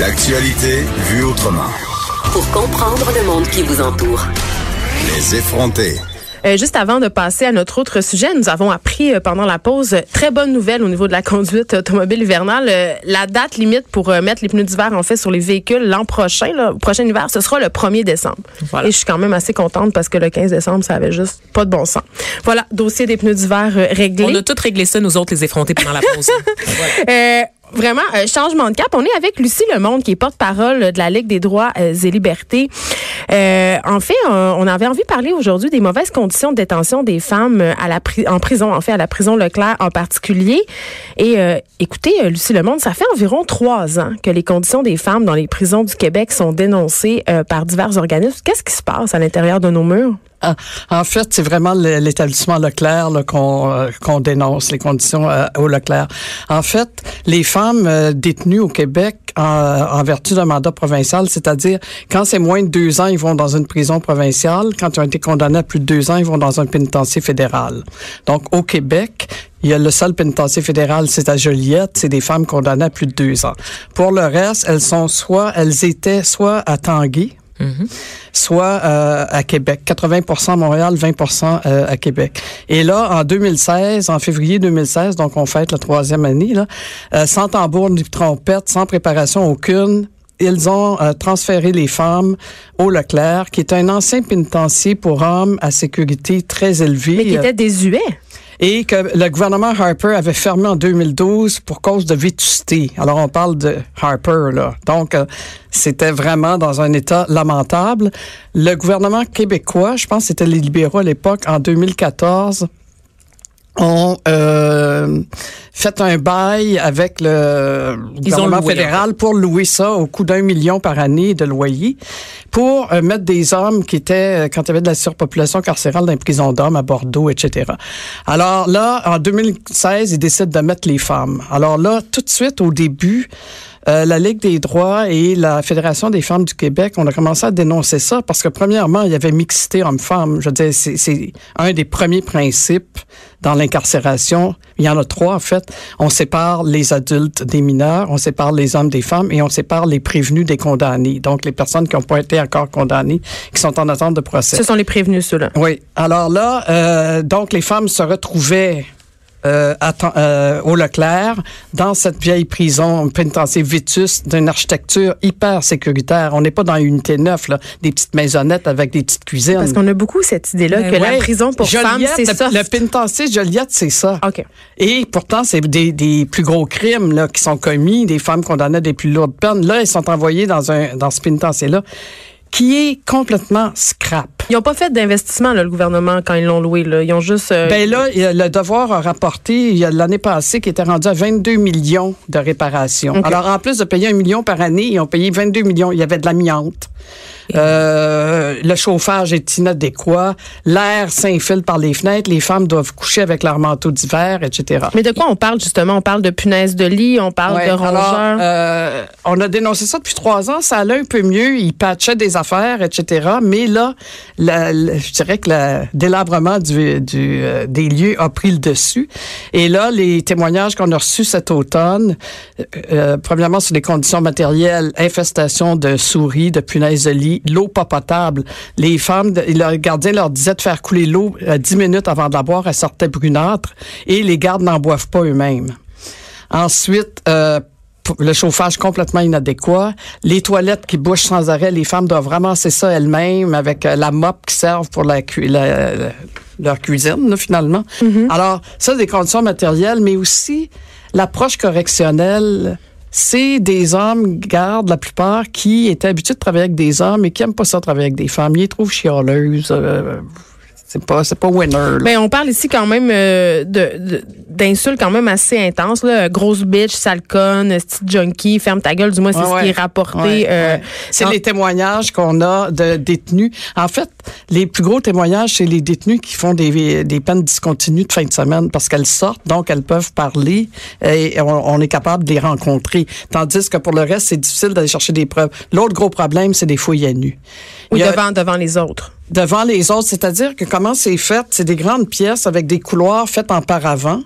L'actualité vue autrement. Pour comprendre le monde qui vous entoure. Les effronter. Euh, juste avant de passer à notre autre sujet, nous avons appris euh, pendant la pause euh, très bonne nouvelle au niveau de la conduite automobile hivernale. la date limite pour mettre les pneus d'hiver en fait sur les véhicules l'an prochain, là, prochain hiver, ce sera le 1er décembre. Et je suis quand même assez contente parce que le 15 décembre, ça avait juste pas de bon sens. Voilà, dossier des pneus d'hiver réglé. On a tout réglé ça, nous autres, les effrontés pendant la pause. voilà vraiment un changement de cap. On est avec Lucie Lemonde, qui est porte-parole de la Ligue des droits euh, et libertés. Euh, en fait, on avait envie de parler aujourd'hui des mauvaises conditions de détention des femmes à la en prison, en fait, à la prison Leclerc en particulier. Et euh, écoutez, Lucie Lemonde, ça fait environ trois ans que les conditions des femmes dans les prisons du Québec sont dénoncées par divers organismes. Qu'est-ce qui se passe à l'intérieur de nos murs? Ah, en fait, c'est vraiment l'établissement Leclerc qu'on euh, qu'on dénonce, les conditions euh, au Leclerc. En fait, les femmes euh, détenues au Québec en, vertu d'un mandat provincial, c'est-à-dire quand c'est moins de deux ans, ils vont dans une prison provinciale. Quand ils ont été condamnés à plus de deux ans, ils vont dans un pénitencier fédéral. Donc, au Québec, il y a le seul pénitencier fédéral, c'est à Joliette. C'est des femmes condamnées à plus de deux ans. Pour le reste, elles sont soit, elles étaient soit à Tanguy, Mm-hmm. soit euh, à Québec. 80% à Montréal, 20% euh, à Québec. Et là, en 2016, en février 2016, donc on fête la troisième année, là, euh, sans tambour ni trompette, sans préparation aucune, ils ont transféré les femmes au Leclerc, qui est un ancien pénitencier pour hommes à sécurité très élevée. Mais qui était désuet et que le gouvernement Harper avait fermé en 2012 pour cause de vétusté. Alors on parle de Harper là. Donc euh, c'était vraiment dans un état lamentable. Le gouvernement québécois, je pense que c'était les libéraux à l'époque en 2014 ont euh, fait un bail avec le gouvernement fédéral pour louer ça au coût d'un million par année de loyer pour euh, mettre des hommes qui étaient, euh, quand il y avait de la surpopulation carcérale dans les prisons d'hommes à Bordeaux, etc. Alors là, en 2016, ils décident de mettre les femmes. Alors là, tout de suite, au début, euh, la Ligue des droits et la Fédération des femmes du Québec, on a commencé à dénoncer ça parce que premièrement, il y avait mixité homme-femme. Je veux dire, c'est un des premiers principes dans l'incarcération. Il y en a trois, en fait. On sépare les adultes des mineurs, on sépare les hommes des femmes et on sépare les prévenus des condamnés. Donc, les personnes qui n'ont pas été encore condamnées, qui sont en attente de procès. Ce sont les prévenus, ceux-là. Oui. Alors là, euh, donc, les femmes se retrouvaient euh, euh, au Leclerc, dans cette vieille prison pénitentiaire Vitus, d'une architecture hyper sécuritaire. On n'est pas dans une unité neuve, là, des petites maisonnettes avec des petites cuisines. Parce qu'on a beaucoup cette idée-là ben que la prison pour femmes, c'est ça. Le pénitencier Joliette, c'est ça. Et pourtant, c'est des, des, plus gros crimes là, qui sont commis, des femmes condamnées à des plus lourdes peines. Là, ils sont envoyés dans, un, dans ce pénitencier-là qui est complètement scrap. Ils n'ont pas fait d'investissement, le gouvernement, quand ils l'ont loué. Là. Ils ont juste... Euh, ben là, le devoir a rapporté, il y a l'année passée, qui était rendu à 22 millions de réparations. Alors, en plus de payer un million par année, ils ont payé 22 millions. Il y avait de l'amiante. Euh, le chauffage est inadéquat, l'air s'infile par les fenêtres, les femmes doivent coucher avec leur manteau d'hiver, etc. Mais de quoi on parle justement? On parle de punaises de lit, on parle de rongeurs. Euh, on a dénoncé ça depuis trois ans, ça allait un peu mieux, ils patchaient des affaires, etc. Mais là, je dirais que le délabrement du, du, euh, des lieux a pris le dessus. Et là, les témoignages qu'on a reçus cet automne, premièrement sur les conditions matérielles, infestation de souris, de punaises de lit, l'eau pas potable. Les femmes, le gardien leur disait de faire couler l'eau euh, dix minutes avant de la boire, elle sortait brunâtre, et les gardes n'en boivent pas eux-mêmes. Ensuite, euh, le chauffage complètement inadéquat, les toilettes qui bouchent sans arrêt, les femmes doivent ramasser ça elles-mêmes avec euh, la mop qui servent pour la, leur cuisine, finalement. Mm-hmm. Alors, ça, des conditions matérielles, mais aussi l'approche correctionnelle c'est des hommes, gardes la plupart, qui étaient habitués de travailler avec des hommes et qui n'aiment pas ça travailler avec des femmes. Ils les trouvent chialeuses. Euh, C'est pas, c'est pas winner. là. Ben, on parle ici quand même euh, de, de- d'insultes quand même assez intenses. Là. Grosse bitch, sale conne, petite junkie, ferme ta gueule. Du moins, c'est Ouais, ce qui est rapporté. Ouais, euh, ouais. C'est les témoignages qu'on a de détenus. En fait, les plus gros témoignages, c'est les détenus qui font des, des peines discontinues de fin de semaine parce qu'elles sortent, donc elles peuvent parler et on, on est capable de les rencontrer. Tandis que pour le reste, c'est difficile d'aller chercher des preuves. L'autre gros problème, c'est des fouilles à nu. Oui, Il y a- devant, devant les autres. Devant les autres, c'est-à-dire que comment c'est fait, c'est des grandes pièces avec des couloirs faits en paravent.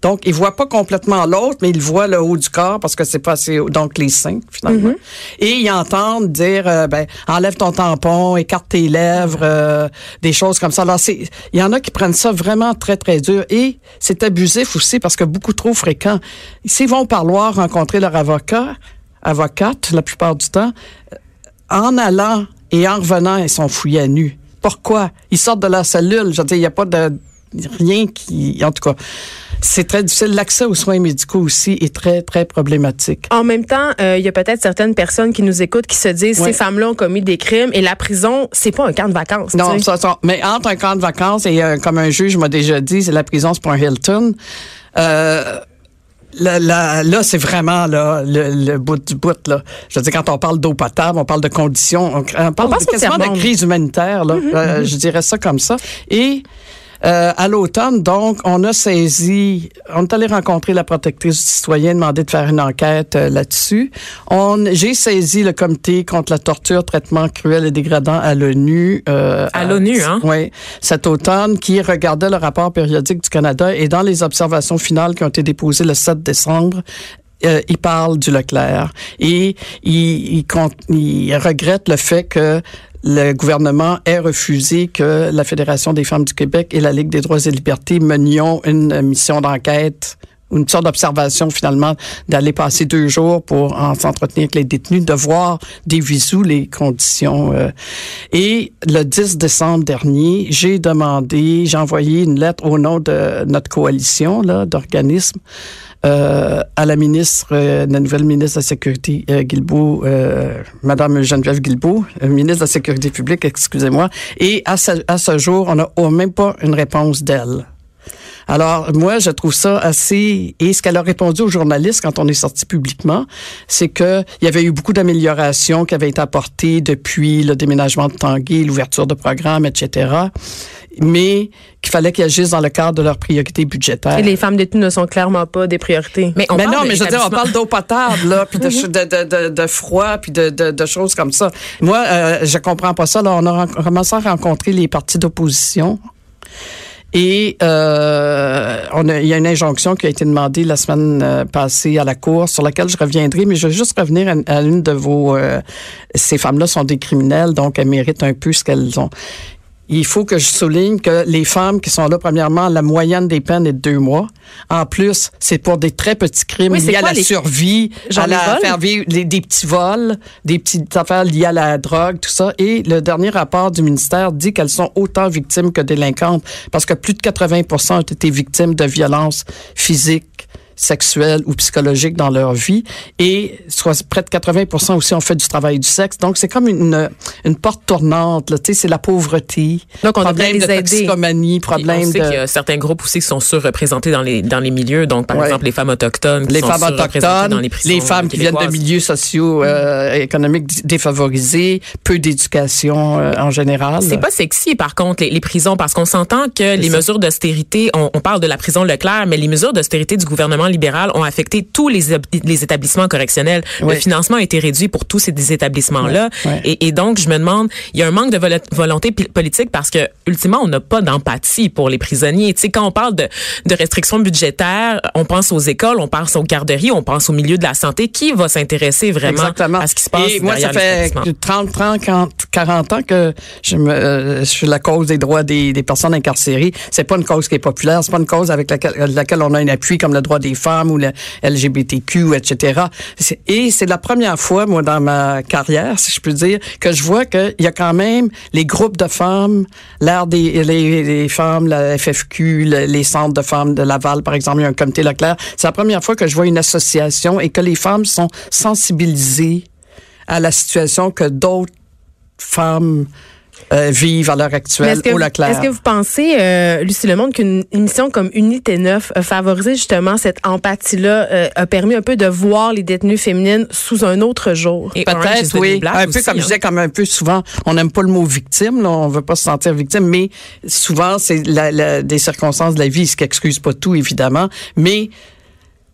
Donc, ils voient pas complètement l'autre, mais ils voient le haut du corps parce que c'est pas assez haut. Donc, les seins, finalement. Et ils entendent dire, euh, ben, enlève ton tampon, écarte tes lèvres, euh, des choses comme ça. Alors, c'est, il y en a qui prennent ça vraiment très, très dur. Et c'est abusif aussi parce que beaucoup trop fréquent. S'ils vont au parloir rencontrer leur avocat, avocate, la plupart du temps, en allant et en revenant, ils sont fouillés à nu. Pourquoi? Ils sortent de la cellule. Je veux dire, il n'y a pas de rien qui... En tout cas, c'est très difficile. L'accès aux soins médicaux aussi est très, très problématique. En même temps, euh, il y a peut-être certaines personnes qui nous écoutent qui se disent Ouais. ces femmes-là ont commis des crimes et la prison, c'est pas un camp de vacances. Non, ça, ça- mais entre un camp de vacances et euh, comme un juge m'a déjà dit, c'est la prison, c'est pas un Hilton. Euh, là, là, là, c'est vraiment là, le, le bout du bout. Là. Je veux dire, quand on parle d'eau potable, on parle de conditions, on, on parle passe au quasiment de crise humanitaire. Là. Euh, je dirais ça comme ça. Et euh, à l'automne, donc, on a saisi, on est allé rencontrer la protectrice du citoyen, demander de faire une enquête euh, là-dessus. On, j'ai saisi le comité contre la torture, traitement cruel et dégradant à l'ONU. euh, À l'ONU, hein? oui, cet automne, qui regardait le rapport périodique du Canada et dans les observations finales qui ont été déposées le 7 décembre, euh, il parle du Leclerc et il, il, compte- il regrette le fait que le gouvernement ait refusé que la Fédération des femmes du Québec et la Ligue des droits et libertés menions une mission d'enquête une sorte d'observation finalement d'aller passer deux jours pour en s'entretenir avec les détenus, de voir des visous les conditions. euh. Et le 10 décembre dernier, j'ai demandé, j'ai envoyé une lettre au nom de notre coalition d'organismes euh, à la ministre, euh, la nouvelle ministre de la Sécurité, euh, Guilbeault, euh, Madame Geneviève Guilbeault, euh, ministre de la Sécurité publique, excusez-moi. Et à ce, à ce jour, on n'a même pas une réponse d'elle. Alors, moi, je trouve ça assez... Et ce qu'elle a répondu aux journalistes quand on est sorti publiquement, c'est que il y avait eu beaucoup d'améliorations qui avaient été apportées depuis le déménagement de Tanguay, l'ouverture de programmes, etc., mais qu'il fallait qu'ils agissent dans le cadre de leurs priorités budgétaires. Et les femmes détenues ne sont clairement pas des priorités. Mais on mais non, mais je veux dire, on parle d'eau potable, là, puis de, ch- de, de, de, de froid, puis de, de, de choses comme ça. Moi, euh, je comprends pas ça. Là, on a commencé à rencontrer les partis d'opposition. Et euh, il y a une injonction qui a été demandée la semaine euh, passée à la Cour, sur laquelle je reviendrai, mais je veux juste revenir à, à l'une de vos... euh, ces femmes-là sont des criminels, donc elles méritent un peu ce qu'elles ont. Il faut que je souligne que les femmes qui sont là, premièrement, la moyenne des peines est de deux mois. En plus, c'est pour des très petits crimes Oui, c'est liés à quoi la les- survie, Genre à la vols? faire vivre les- des petits vols, des petites affaires liées à la drogue, tout ça. Et le dernier rapport du ministère dit qu'elles sont autant victimes que délinquantes parce que plus de 80 ont été victimes de violences physiques sexuelles ou psychologiques dans leur vie et soit près de 80 aussi ont fait du travail du sexe. Donc c'est comme une une porte tournante là, tu sais c'est la pauvreté, Donc, on problème les de aider. toxicomanie, Puis on problème sait qu'il y de a certains groupes aussi qui sont surreprésentés dans les dans les milieux. Donc, par Ouais. exemple, les femmes autochtones qui les sont femmes autochtones, dans les prisons les femmes qui viennent de milieux sociaux euh, économiques défavorisés, peu d'éducation euh, en général. C'est pas sexy, par contre, les, les prisons, parce qu'on s'entend que les ça. mesures d'austérité, on, on parle de la prison Leclerc, mais les mesures d'austérité du gouvernement libéral ont affecté tous les, les établissements correctionnels. Oui. Le financement a été réduit pour tous ces établissements-là. Et, et donc, je me demande, il y a un manque de vol- volonté politique parce que, ultimement, on n'a pas d'empathie pour les prisonniers. Tu sais, quand on parle de, de restrictions budgétaires, on pense aux écoles, on pense aux garderies, on pense au milieu de la santé. Qui va s'intéresser vraiment Exactement. à ce qui se passe Et moi, ça fait l'établissement? 30, 30, 40, 40 ans que je, me, euh, je suis la cause des droits des, des personnes incarcérées. C'est pas une cause qui est populaire. C'est pas une cause avec laquelle, laquelle on a un appui comme le droit des femmes ou le LGBTQ, etc. Et c'est la première fois, moi, dans ma carrière, si je peux dire, que je vois qu'il y a quand même les groupes de femmes, des les, femmes, la FFQ, le- les centres de femmes de Laval, par exemple, il y a un comité Leclerc. C'est la première fois que je vois une association et que les femmes sont sensibilisées à la situation que d'autres femmes euh, vivent à l'heure actuelle au Leclerc. est-ce que vous pensez, euh, Lucie Lemonde, qu'une émission comme Unité 9 a favorisé justement cette empathie-là, euh, a permis un peu de voir les détenues féminines sous un autre jour? Peut-être, oui. Un peu aussi, comme je hein. disais, comme un peu souvent, on n'aime pas le mot victime, là, on veut pas se sentir victime, mais souvent, c'est la, la- des circonstances de la vie, ce qui excuse pas tout, évidemment, mais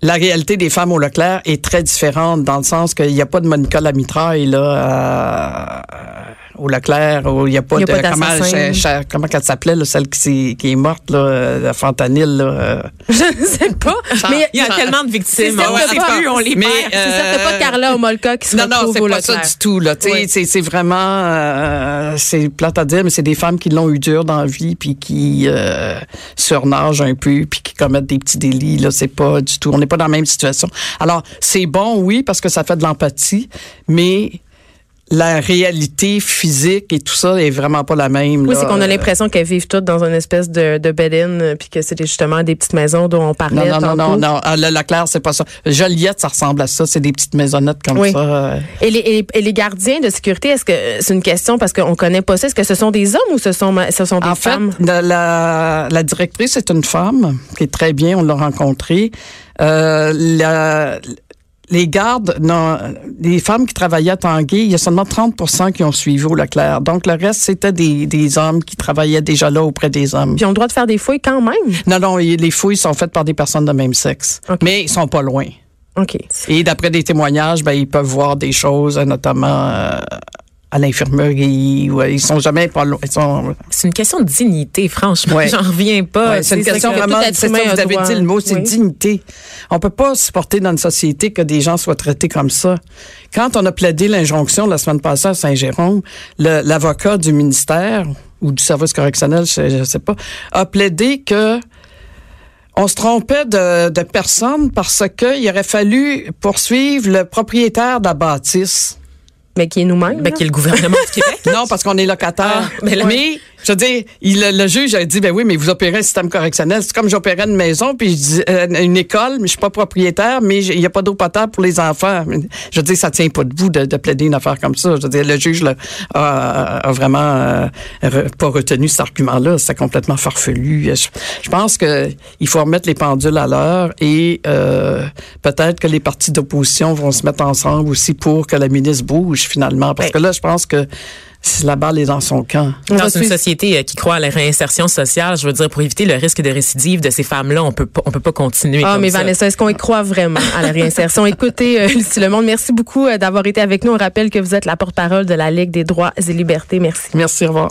la réalité des femmes au Leclerc est très différente dans le sens qu'il n'y a pas de Monica Lamitraille, là, euh, au Leclerc, où il n'y a pas Il y a de, pas comment, cha- comment elle s'appelait, celle qui, est morte, là, euh, la fentanyl, là, euh. Je ne sais pas. mais Il y a tellement de victimes. C'est On certain sait pas. plus, on les Mais, perd. c'est ça, c'est pas Carla Omolka qui se Non, non, retrouve c'est au pas ça Leclerc. du tout. Là. Oui. C'est, c'est vraiment, euh, c'est plate à dire, mais c'est des femmes qui l'ont eu dur dans la vie, puis qui euh, surnagent un peu, puis qui commettent des petits délits. Là, c'est pas du tout. On n'est pas dans la même situation. Alors, c'est bon, oui, parce que ça fait de l'empathie, mais la réalité physique et tout ça est vraiment pas la même. Oui, c'est qu'on a Euh, l'impression qu'elles vivent toutes dans une espèce de, de bed-in, euh, puis que c'est justement des petites maisons dont on parlait non, non, non, non. Ah, Le Leclerc, c'est pas ça. Joliette, ça ressemble à ça. C'est des petites maisonnettes comme ça. euh. Et les, et les- gardiens de sécurité, est-ce que c'est une question parce qu'on connaît pas ça? Est-ce que ce sont des hommes ou ce sont, ce sont des En femmes? fait, la, la, la directrice est une femme qui est très bien, on l'a rencontrée. Euh, la- les gardes, non, les femmes qui travaillaient à Tanguay, il y a seulement 30% qui ont suivi au Leclerc. Donc, le reste, c'était des, des hommes qui travaillaient déjà là auprès des hommes. Puis ils ont le droit de faire des fouilles quand même? Non, non, les fouilles sont faites par des personnes de même sexe. Mais ils sont pas loin. OK. Et d'après des témoignages, ben, ils peuvent voir des choses, euh, notamment euh, à l'infirmerie. ou, euh, ils sont jamais pas loin. Sont, C'est une question de dignité, franchement. Ouais. J'en reviens pas. Ouais, c'est une question que vraiment, c'est ça, vous avez droit. dit le mot, c'est Oui. dignité. On peut pas supporter dans une société que des gens soient traités comme ça. Quand on a plaidé l'injonction la semaine passée à Saint-Jérôme, l'avocat du ministère ou du service correctionnel, je, je sais pas, a plaidé que on se trompait de, de personne parce qu'il aurait fallu poursuivre le propriétaire de la bâtisse. Mais qui est nous-mêmes. Ben, qui est le gouvernement du Québec. Non, parce qu'on est locataire. Ah, ben là- mais, je veux dire, il, le juge a dit, ben oui, mais vous opérez un système correctionnel. C'est comme j'opérais une maison, puis je dis, euh, une école, mais je suis pas propriétaire, mais il n'y a pas d'eau potable pour les enfants. Je veux dire, ça tient pas debout de, de plaider une affaire comme ça. Je veux dire, le juge là, a, a vraiment euh, re- pas retenu cet argument-là. C'est complètement farfelu. Je, je pense que il faut remettre les pendules à l'heure et euh, peut-être que les partis d'opposition vont se mettre ensemble aussi pour que la ministre bouge finalement. Parce Ouais. que là, je pense que la balle est dans son camp. Dans une suivre- société euh, qui croit à la réinsertion sociale, je veux dire, pour éviter le risque de récidive de ces femmes-là, on peut pas, on peut pas continuer Ah, comme mais ça. Vanessa, est-ce qu'on y croit vraiment à la réinsertion? Écoutez, euh, Lucie Lemonde, merci beaucoup euh, d'avoir été avec nous. On rappelle que vous êtes la porte-parole de la Ligue des droits et libertés. Merci. Merci, au revoir.